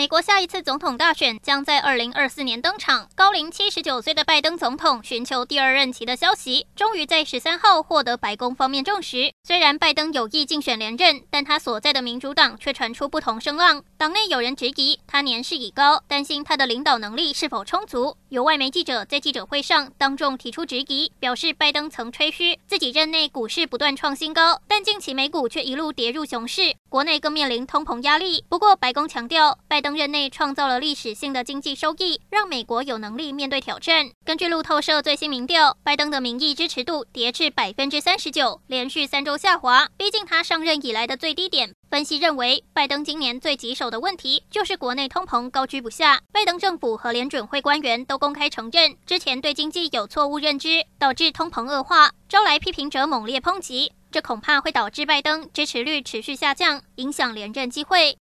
美国下一次总统大选将在二零二四年登场。高龄七十九岁的拜登总统寻求第二任期的消息，终于在十三号获得白宫方面证实。虽然拜登有意竞选连任，但他所在的民主党却传出不同声浪。党内有人质疑他年事已高，担心他的领导能力是否充足。有外媒记者在记者会上当众提出质疑，表示拜登曾吹嘘自己任内股市不断创新高，但近期美股却一路跌入熊市，国内更面临通膨压力。不过白宫强调，拜登登任内创造了历史性的经济收益，让美国有能力面对挑战。根据路透社最新民调，拜登的民意支持度跌至百分之三十九，连续三周下滑，逼近他上任以来的最低点。分析认为，拜登今年最棘手的问题就是国内通膨高居不下。拜登政府和联准会官员都公开承认，之前对经济有错误认知，导致通膨恶化，招来批评者猛烈抨击。这恐怕会导致拜登支持率持续下降，影响连任机会。